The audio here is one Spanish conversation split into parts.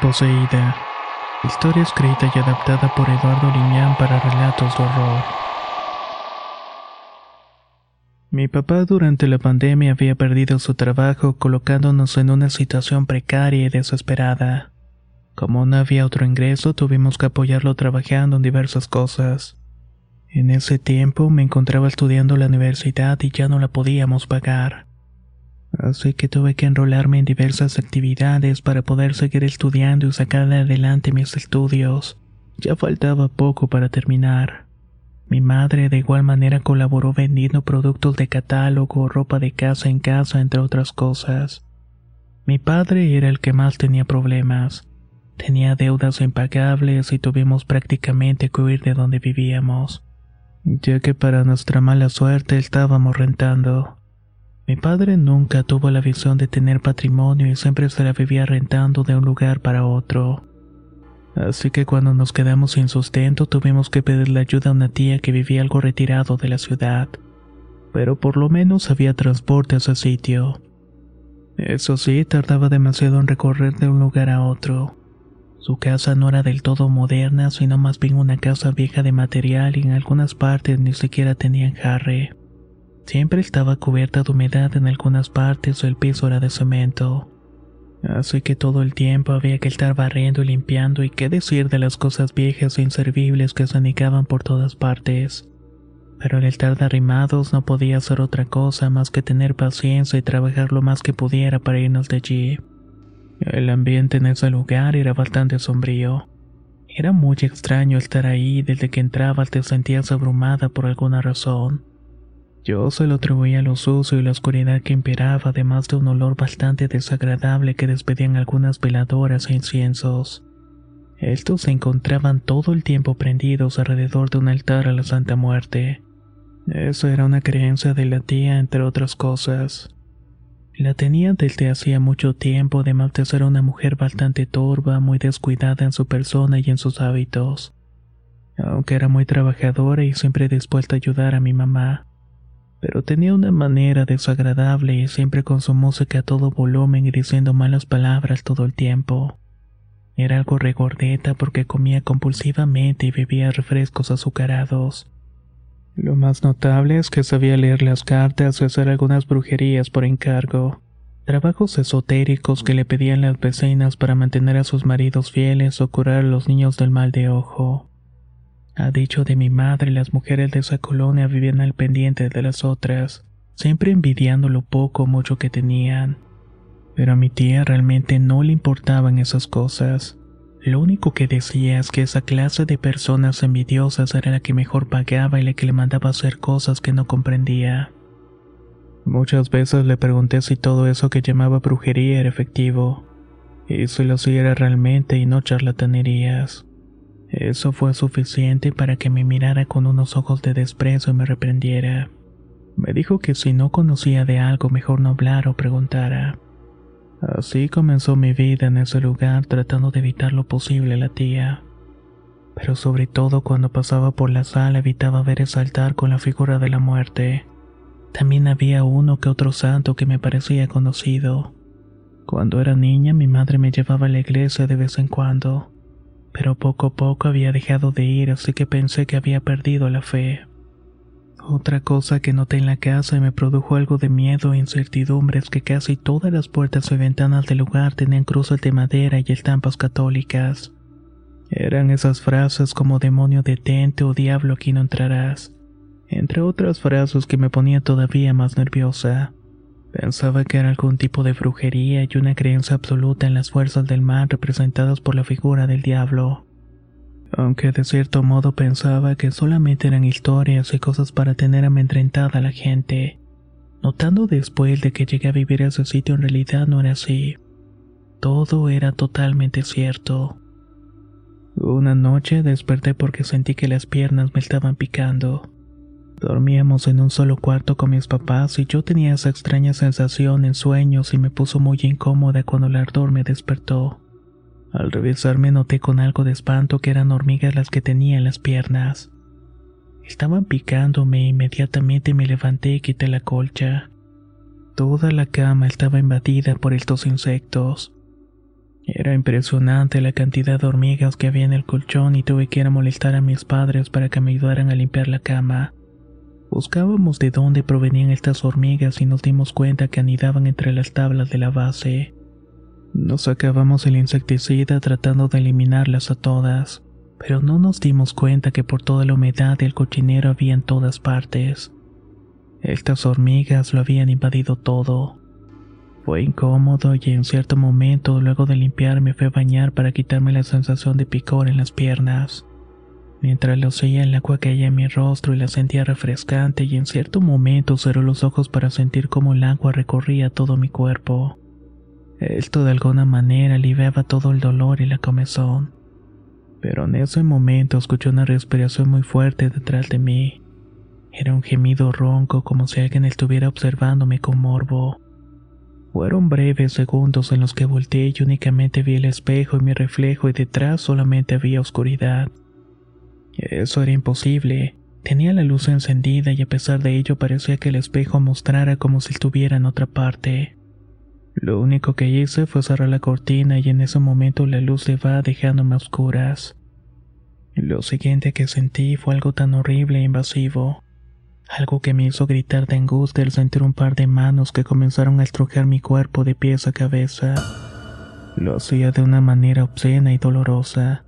poseída. Historia escrita y adaptada por Eduardo Liñán para relatos de horror. Mi papá durante la pandemia había perdido su trabajo colocándonos en una situación precaria y desesperada. Como no había otro ingreso, tuvimos que apoyarlo trabajando en diversas cosas. En ese tiempo me encontraba estudiando la universidad y ya no la podíamos pagar. Así que tuve que enrolarme en diversas actividades para poder seguir estudiando y sacar adelante mis estudios. Ya faltaba poco para terminar. Mi madre de igual manera colaboró vendiendo productos de catálogo, ropa de casa en casa, entre otras cosas. Mi padre era el que más tenía problemas. Tenía deudas impagables y tuvimos prácticamente que huir de donde vivíamos, ya que para nuestra mala suerte estábamos rentando. Mi padre nunca tuvo la visión de tener patrimonio y siempre se la vivía rentando de un lugar para otro. Así que cuando nos quedamos sin sustento tuvimos que pedirle ayuda a una tía que vivía algo retirado de la ciudad. Pero por lo menos había transporte a ese sitio. Eso sí, tardaba demasiado en recorrer de un lugar a otro. Su casa no era del todo moderna, sino más bien una casa vieja de material y en algunas partes ni siquiera tenían jarre. Siempre estaba cubierta de humedad en algunas partes o el piso era de cemento. Así que todo el tiempo había que estar barriendo y limpiando y qué decir de las cosas viejas e inservibles que se anicaban por todas partes. Pero al estar derrimados no podía hacer otra cosa más que tener paciencia y trabajar lo más que pudiera para irnos de allí. El ambiente en ese lugar era bastante sombrío. Era muy extraño estar ahí desde que entrabas te sentías abrumada por alguna razón. Yo se lo atribuía a lo sucio y la oscuridad que imperaba, además de un olor bastante desagradable que despedían algunas veladoras e inciensos. Estos se encontraban todo el tiempo prendidos alrededor de un altar a la Santa Muerte. Eso era una creencia de la tía, entre otras cosas. La tenía desde hacía mucho tiempo, además de ser una mujer bastante torva, muy descuidada en su persona y en sus hábitos. Aunque era muy trabajadora y siempre dispuesta a ayudar a mi mamá pero tenía una manera desagradable y siempre con su música a todo volumen y diciendo malas palabras todo el tiempo. Era algo regordeta porque comía compulsivamente y bebía refrescos azucarados. Lo más notable es que sabía leer las cartas y hacer algunas brujerías por encargo. Trabajos esotéricos que le pedían las vecinas para mantener a sus maridos fieles o curar a los niños del mal de ojo. A dicho de mi madre, las mujeres de esa colonia vivían al pendiente de las otras, siempre envidiando lo poco o mucho que tenían. Pero a mi tía realmente no le importaban esas cosas. Lo único que decía es que esa clase de personas envidiosas era la que mejor pagaba y la que le mandaba hacer cosas que no comprendía. Muchas veces le pregunté si todo eso que llamaba brujería era efectivo, y si lo hacía realmente y no charlatanerías. Eso fue suficiente para que me mirara con unos ojos de desprecio y me reprendiera. Me dijo que si no conocía de algo mejor no hablar o preguntara. Así comenzó mi vida en ese lugar tratando de evitar lo posible la tía. Pero sobre todo cuando pasaba por la sala evitaba ver ese altar con la figura de la muerte. También había uno que otro santo que me parecía conocido. Cuando era niña mi madre me llevaba a la iglesia de vez en cuando pero poco a poco había dejado de ir, así que pensé que había perdido la fe. Otra cosa que noté en la casa y me produjo algo de miedo e incertidumbre es que casi todas las puertas y ventanas del lugar tenían cruces de madera y estampas católicas. Eran esas frases como demonio detente o diablo aquí no entrarás, entre otras frases que me ponían todavía más nerviosa. Pensaba que era algún tipo de brujería y una creencia absoluta en las fuerzas del mal representadas por la figura del diablo. Aunque de cierto modo pensaba que solamente eran historias y cosas para tener amedrentada a la gente, notando después de que llegué a vivir ese sitio en realidad no era así. Todo era totalmente cierto. Una noche desperté porque sentí que las piernas me estaban picando. Dormíamos en un solo cuarto con mis papás y yo tenía esa extraña sensación en sueños y me puso muy incómoda cuando el ardor me despertó. Al revisarme noté con algo de espanto que eran hormigas las que tenía en las piernas. Estaban picándome e inmediatamente me levanté y quité la colcha. Toda la cama estaba invadida por estos insectos. Era impresionante la cantidad de hormigas que había en el colchón y tuve que ir a molestar a mis padres para que me ayudaran a limpiar la cama. Buscábamos de dónde provenían estas hormigas y nos dimos cuenta que anidaban entre las tablas de la base. Nos acabamos el insecticida tratando de eliminarlas a todas, pero no nos dimos cuenta que por toda la humedad del cochinero había en todas partes. Estas hormigas lo habían invadido todo. Fue incómodo y en cierto momento, luego de limpiar, me fui a bañar para quitarme la sensación de picor en las piernas. Mientras lo hacía, el agua caía en mi rostro y la sentía refrescante y en cierto momento cerró los ojos para sentir cómo el agua recorría todo mi cuerpo. Esto de alguna manera aliviaba todo el dolor y la comezón. Pero en ese momento escuché una respiración muy fuerte detrás de mí. Era un gemido ronco como si alguien estuviera observándome con morbo. Fueron breves segundos en los que volteé y únicamente vi el espejo y mi reflejo y detrás solamente había oscuridad. Eso era imposible. Tenía la luz encendida y a pesar de ello parecía que el espejo mostrara como si estuviera en otra parte. Lo único que hice fue cerrar la cortina y en ese momento la luz se va dejándome a oscuras. Lo siguiente que sentí fue algo tan horrible e invasivo. Algo que me hizo gritar de angustia al sentir un par de manos que comenzaron a estrujar mi cuerpo de pies a cabeza. Lo hacía de una manera obscena y dolorosa.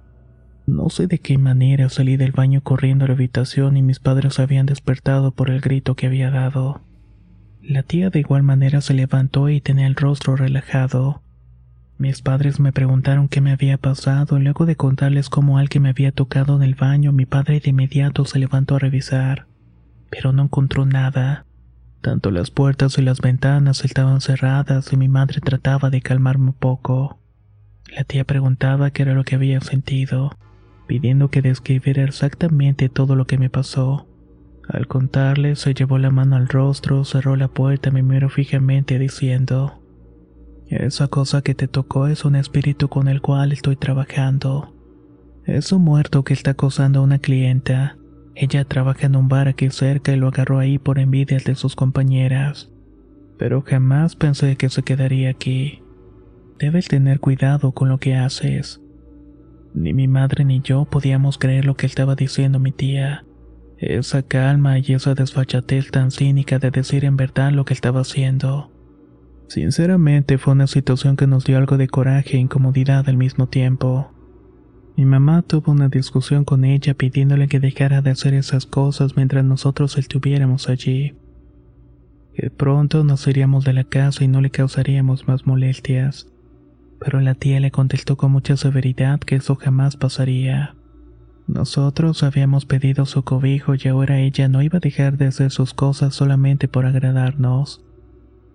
No sé de qué manera salí del baño corriendo a la habitación y mis padres habían despertado por el grito que había dado. La tía de igual manera se levantó y tenía el rostro relajado. Mis padres me preguntaron qué me había pasado y luego de contarles cómo alguien me había tocado en el baño, mi padre de inmediato se levantó a revisar, pero no encontró nada. Tanto las puertas y las ventanas estaban cerradas y mi madre trataba de calmarme un poco. La tía preguntaba qué era lo que había sentido, pidiendo que describiera exactamente todo lo que me pasó. Al contarle, se llevó la mano al rostro, cerró la puerta y me miró fijamente diciendo, Esa cosa que te tocó es un espíritu con el cual estoy trabajando. Es un muerto que está acosando a una clienta. Ella trabaja en un bar aquí cerca y lo agarró ahí por envidias de sus compañeras. Pero jamás pensé que se quedaría aquí. Debes tener cuidado con lo que haces. Ni mi madre ni yo podíamos creer lo que estaba diciendo mi tía. Esa calma y esa desfachatez tan cínica de decir en verdad lo que estaba haciendo. Sinceramente fue una situación que nos dio algo de coraje e incomodidad al mismo tiempo. Mi mamá tuvo una discusión con ella pidiéndole que dejara de hacer esas cosas mientras nosotros estuviéramos allí. Que pronto nos iríamos de la casa y no le causaríamos más molestias. Pero la tía le contestó con mucha severidad que eso jamás pasaría. Nosotros habíamos pedido su cobijo y ahora ella no iba a dejar de hacer sus cosas solamente por agradarnos.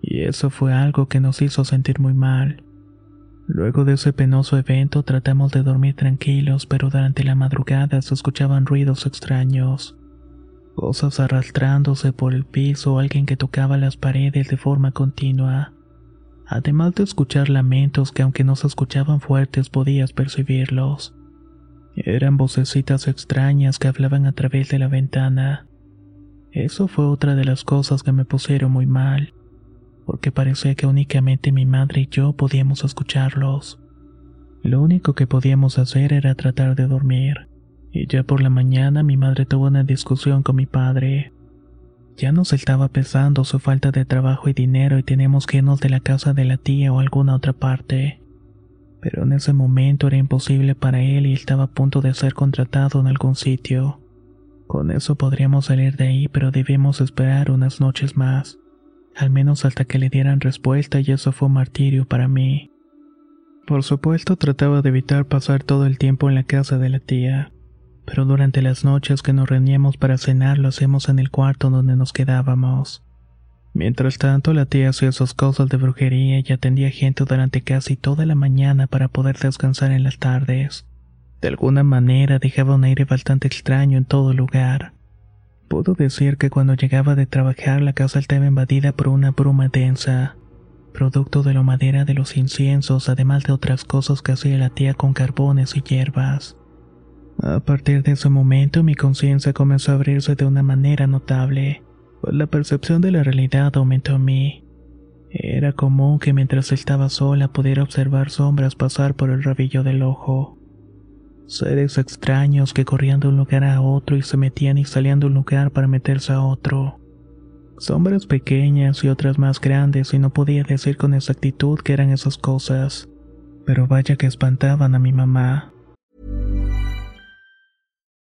Y eso fue algo que nos hizo sentir muy mal. Luego de ese penoso evento tratamos de dormir tranquilos, pero durante la madrugada se escuchaban ruidos extraños. Cosas arrastrándose por el piso alguien que tocaba las paredes de forma continua. Además de escuchar lamentos que aunque no se escuchaban fuertes podías percibirlos. Eran vocecitas extrañas que hablaban a través de la ventana. Eso fue otra de las cosas que me pusieron muy mal, porque parecía que únicamente mi madre y yo podíamos escucharlos. Lo único que podíamos hacer era tratar de dormir, y ya por la mañana mi madre tuvo una discusión con mi padre. Ya nos estaba pesando su falta de trabajo y dinero y teníamos que irnos de la casa de la tía o alguna otra parte. Pero en ese momento era imposible para él y estaba a punto de ser contratado en algún sitio. Con eso podríamos salir de ahí, pero debimos esperar unas noches más, al menos hasta que le dieran respuesta y eso fue martirio para mí. Por supuesto trataba de evitar pasar todo el tiempo en la casa de la tía pero durante las noches que nos reuníamos para cenar lo hacemos en el cuarto donde nos quedábamos. Mientras tanto, la tía hacía sus cosas de brujería y atendía gente durante casi toda la mañana para poder descansar en las tardes. De alguna manera dejaba un aire bastante extraño en todo lugar. Puedo decir que cuando llegaba de trabajar la casa estaba invadida por una bruma densa, producto de la madera de los inciensos, además de otras cosas que hacía la tía con carbones y hierbas. A partir de ese momento mi conciencia comenzó a abrirse de una manera notable, la percepción de la realidad aumentó en mí. Era común que mientras estaba sola pudiera observar sombras pasar por el rabillo del ojo. Seres extraños que corrían de un lugar a otro y se metían y salían de un lugar para meterse a otro. Sombras pequeñas y otras más grandes y no podía decir con exactitud qué eran esas cosas. Pero vaya que espantaban a mi mamá.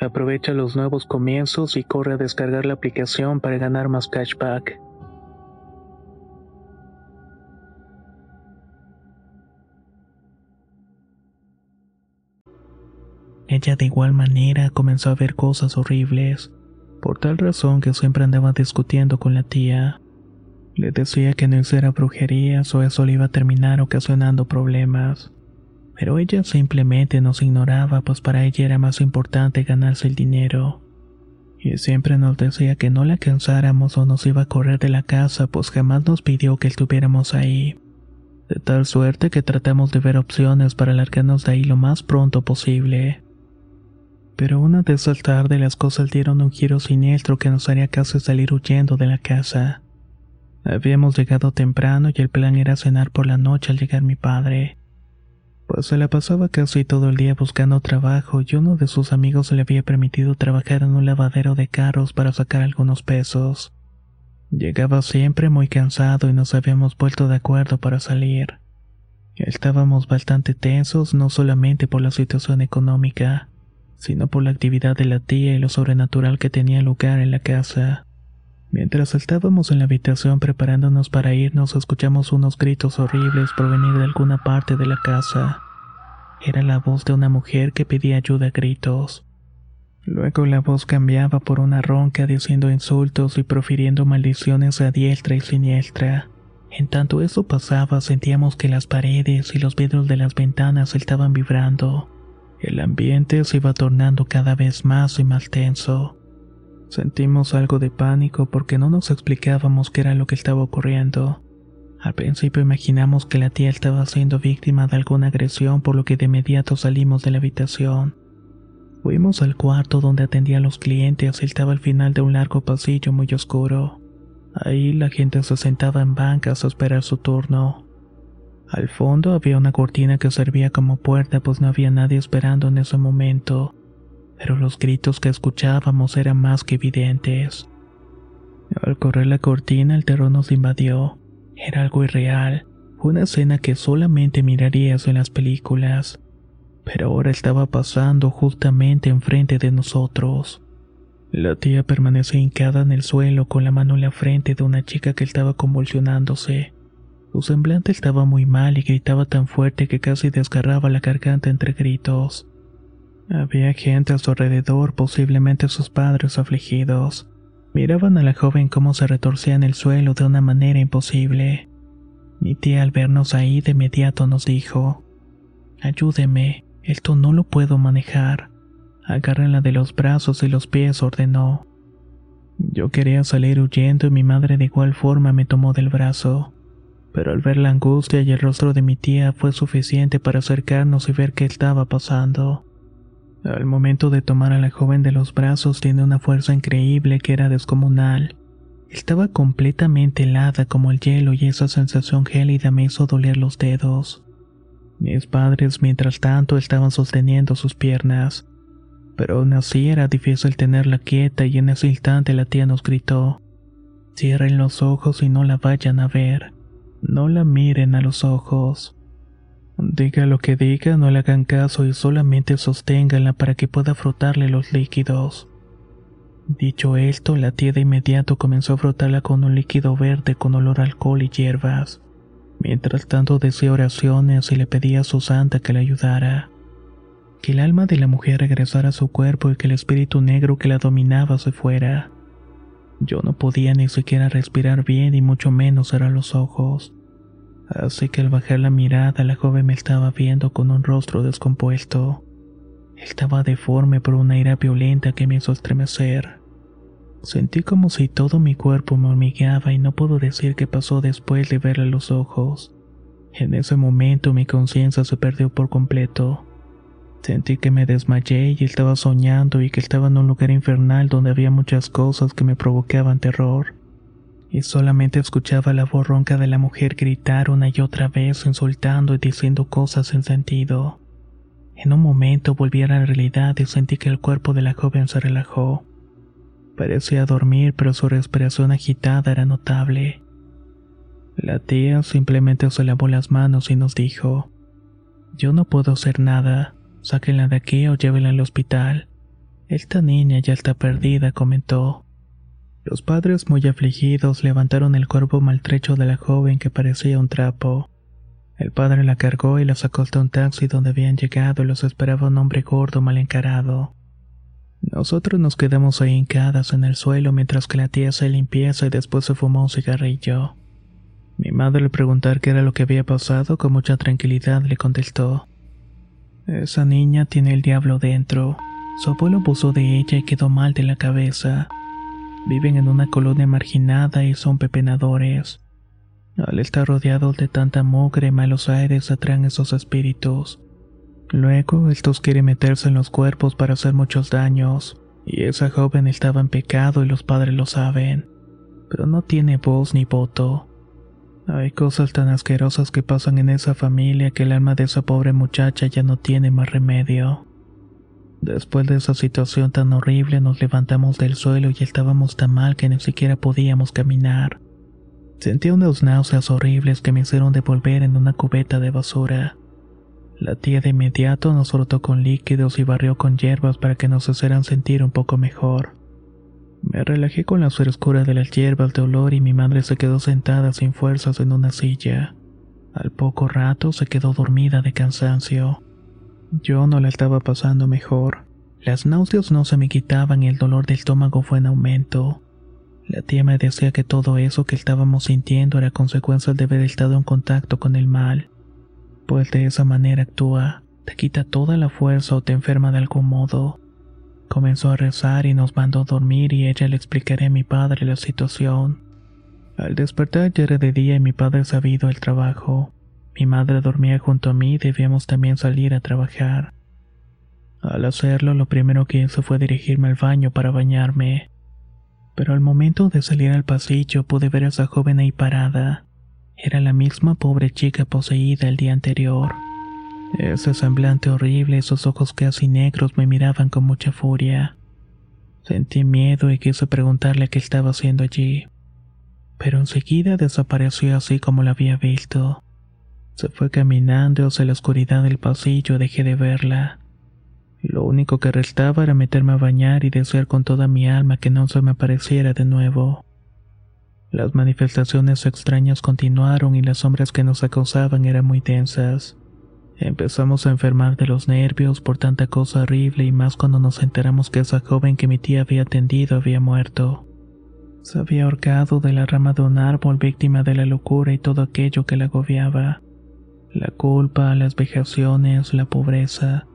Aprovecha los nuevos comienzos y corre a descargar la aplicación para ganar más cashback. Ella de igual manera comenzó a ver cosas horribles, por tal razón que siempre andaba discutiendo con la tía. Le decía que no hiciera brujerías o eso le iba a terminar ocasionando problemas. Pero ella simplemente nos ignoraba, pues para ella era más importante ganarse el dinero. Y siempre nos decía que no la cansáramos o nos iba a correr de la casa, pues jamás nos pidió que estuviéramos ahí. De tal suerte que tratamos de ver opciones para alargarnos de ahí lo más pronto posible. Pero una de esas tardes las cosas dieron un giro siniestro que nos haría casi salir huyendo de la casa. Habíamos llegado temprano y el plan era cenar por la noche al llegar mi padre pues se la pasaba casi todo el día buscando trabajo y uno de sus amigos le había permitido trabajar en un lavadero de carros para sacar algunos pesos. Llegaba siempre muy cansado y nos habíamos vuelto de acuerdo para salir. Estábamos bastante tensos no solamente por la situación económica, sino por la actividad de la tía y lo sobrenatural que tenía lugar en la casa. Mientras estábamos en la habitación preparándonos para irnos, escuchamos unos gritos horribles provenir de alguna parte de la casa. Era la voz de una mujer que pedía ayuda a gritos. Luego la voz cambiaba por una ronca diciendo insultos y profiriendo maldiciones a diestra y siniestra. En tanto eso pasaba, sentíamos que las paredes y los vidrios de las ventanas estaban vibrando. El ambiente se iba tornando cada vez más y más tenso. Sentimos algo de pánico porque no nos explicábamos qué era lo que estaba ocurriendo. Al principio imaginamos que la tía estaba siendo víctima de alguna agresión por lo que de inmediato salimos de la habitación. Fuimos al cuarto donde atendía a los clientes y estaba al final de un largo pasillo muy oscuro. Ahí la gente se sentaba en bancas a esperar su turno. Al fondo había una cortina que servía como puerta pues no había nadie esperando en ese momento, pero los gritos que escuchábamos eran más que evidentes. Al correr la cortina el terror nos invadió. Era algo irreal, una escena que solamente mirarías en las películas pero ahora estaba pasando justamente enfrente de nosotros. La tía permanecía hincada en el suelo con la mano en la frente de una chica que estaba convulsionándose. Su semblante estaba muy mal y gritaba tan fuerte que casi desgarraba la garganta entre gritos. Había gente a su alrededor, posiblemente sus padres afligidos. Miraban a la joven cómo se retorcía en el suelo de una manera imposible. Mi tía al vernos ahí de inmediato nos dijo, Ayúdeme, esto no lo puedo manejar. Agárrenla de los brazos y los pies, ordenó. Yo quería salir huyendo y mi madre de igual forma me tomó del brazo. Pero al ver la angustia y el rostro de mi tía fue suficiente para acercarnos y ver qué estaba pasando. Al momento de tomar a la joven de los brazos tiene una fuerza increíble que era descomunal. Estaba completamente helada como el hielo y esa sensación gélida me hizo doler los dedos. Mis padres, mientras tanto, estaban sosteniendo sus piernas. Pero aún así era difícil tenerla quieta y en ese instante la tía nos gritó. Cierren los ojos y no la vayan a ver. No la miren a los ojos. Diga lo que diga, no le hagan caso y solamente sosténganla para que pueda frotarle los líquidos. Dicho esto, la tía de inmediato comenzó a frotarla con un líquido verde con olor a alcohol y hierbas. Mientras tanto decía oraciones y le pedía a su santa que le ayudara. Que el alma de la mujer regresara a su cuerpo y que el espíritu negro que la dominaba se fuera. Yo no podía ni siquiera respirar bien y mucho menos cerrar los ojos. Así que al bajar la mirada la joven me estaba viendo con un rostro descompuesto. Estaba deforme por una ira violenta que me hizo estremecer. Sentí como si todo mi cuerpo me hormigueaba y no puedo decir qué pasó después de verle los ojos. En ese momento mi conciencia se perdió por completo. Sentí que me desmayé y estaba soñando y que estaba en un lugar infernal donde había muchas cosas que me provocaban terror. Y solamente escuchaba la voz ronca de la mujer gritar una y otra vez insultando y diciendo cosas sin sentido. En un momento volví a la realidad y sentí que el cuerpo de la joven se relajó. Parecía dormir, pero su respiración agitada era notable. La tía simplemente se lavó las manos y nos dijo, Yo no puedo hacer nada, sáquenla de aquí o llévenla al hospital. Esta niña ya está perdida, comentó. Los padres muy afligidos levantaron el cuerpo maltrecho de la joven que parecía un trapo. El padre la cargó y la sacó hasta un taxi donde habían llegado y los esperaba un hombre gordo mal encarado. Nosotros nos quedamos ahí hincadas en el suelo mientras que la tía se limpieza y después se fumó un cigarrillo. Mi madre al preguntar qué era lo que había pasado con mucha tranquilidad le contestó. Esa niña tiene el diablo dentro. Su abuelo abusó de ella y quedó mal de la cabeza. Viven en una colonia marginada y son pepenadores. Al estar rodeados de tanta mugre malos aires atraen esos espíritus. Luego, estos quieren meterse en los cuerpos para hacer muchos daños, y esa joven estaba en pecado y los padres lo saben, pero no tiene voz ni voto. Hay cosas tan asquerosas que pasan en esa familia que el alma de esa pobre muchacha ya no tiene más remedio. Después de esa situación tan horrible nos levantamos del suelo y estábamos tan mal que ni siquiera podíamos caminar. Sentí unas náuseas horribles que me hicieron devolver en una cubeta de basura. La tía de inmediato nos frotó con líquidos y barrió con hierbas para que nos hicieran sentir un poco mejor. Me relajé con la frescura de las hierbas de olor y mi madre se quedó sentada sin fuerzas en una silla. Al poco rato se quedó dormida de cansancio. Yo no la estaba pasando mejor. Las náuseas no se me quitaban y el dolor del estómago fue en aumento. La tía me decía que todo eso que estábamos sintiendo era consecuencia de haber estado en contacto con el mal, pues de esa manera actúa, te quita toda la fuerza o te enferma de algún modo. Comenzó a rezar y nos mandó a dormir y ella le explicaré a mi padre la situación. Al despertar ya era de día y mi padre se había ido trabajo. Mi madre dormía junto a mí y debíamos también salir a trabajar. Al hacerlo, lo primero que hizo fue dirigirme al baño para bañarme pero al momento de salir al pasillo pude ver a esa joven ahí parada. Era la misma pobre chica poseída el día anterior. Ese semblante horrible, esos ojos casi negros me miraban con mucha furia. Sentí miedo y quise preguntarle qué estaba haciendo allí. Pero enseguida desapareció así como la había visto. Se fue caminando hacia la oscuridad del pasillo dejé de verla. Lo único que restaba era meterme a bañar y desear con toda mi alma que no se me apareciera de nuevo. Las manifestaciones extrañas continuaron y las sombras que nos acosaban eran muy densas. Empezamos a enfermar de los nervios por tanta cosa horrible y más cuando nos enteramos que esa joven que mi tía había atendido había muerto. Se había ahorcado de la rama de un árbol víctima de la locura y todo aquello que la agobiaba. La culpa, las vejaciones, la pobreza,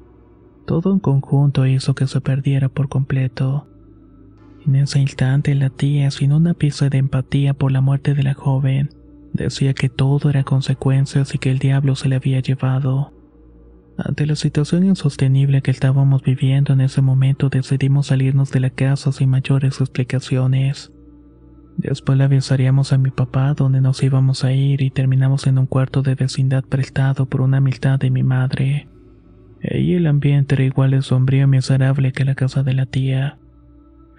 todo en conjunto hizo que se perdiera por completo. En ese instante la tía, sin una pieza de empatía por la muerte de la joven, decía que todo era consecuencias y que el diablo se le había llevado. Ante la situación insostenible que estábamos viviendo en ese momento decidimos salirnos de la casa sin mayores explicaciones. Después le avisaríamos a mi papá dónde nos íbamos a ir y terminamos en un cuarto de vecindad prestado por una amistad de mi madre. Y el ambiente era igual de sombrío y miserable que la casa de la tía.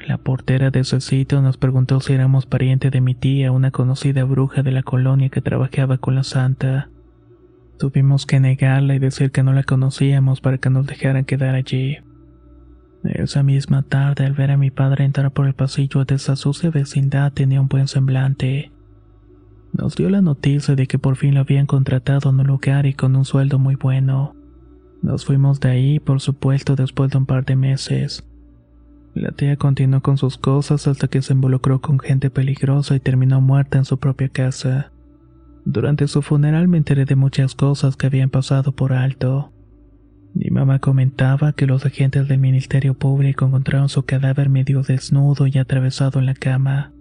La portera de ese sitio nos preguntó si éramos pariente de mi tía, una conocida bruja de la colonia que trabajaba con la santa. Tuvimos que negarla y decir que no la conocíamos para que nos dejaran quedar allí. Esa misma tarde, al ver a mi padre entrar por el pasillo de esa sucia vecindad, tenía un buen semblante. Nos dio la noticia de que por fin lo habían contratado en un lugar y con un sueldo muy bueno. Nos fuimos de ahí, por supuesto, después de un par de meses. La tía continuó con sus cosas hasta que se involucró con gente peligrosa y terminó muerta en su propia casa. Durante su funeral me enteré de muchas cosas que habían pasado por alto. Mi mamá comentaba que los agentes del Ministerio Público encontraron su cadáver medio desnudo y atravesado en la cama,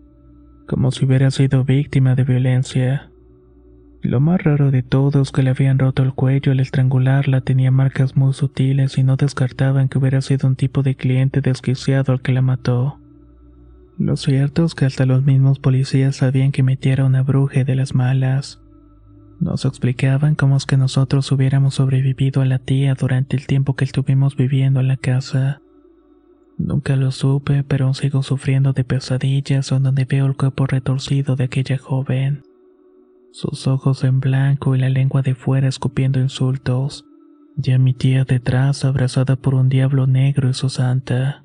como si hubiera sido víctima de violencia. Lo más raro de todo es que le habían roto el cuello al estrangularla, tenía marcas muy sutiles y no descartaban que hubiera sido un tipo de cliente desquiciado al que la mató. Lo cierto es que hasta los mismos policías sabían que metiera una bruja de las malas. Nos explicaban cómo es que nosotros hubiéramos sobrevivido a la tía durante el tiempo que estuvimos viviendo en la casa. Nunca lo supe, pero sigo sufriendo de pesadillas donde veo el cuerpo retorcido de aquella joven sus ojos en blanco y la lengua de fuera escupiendo insultos, y a mi tía detrás abrazada por un diablo negro y su santa.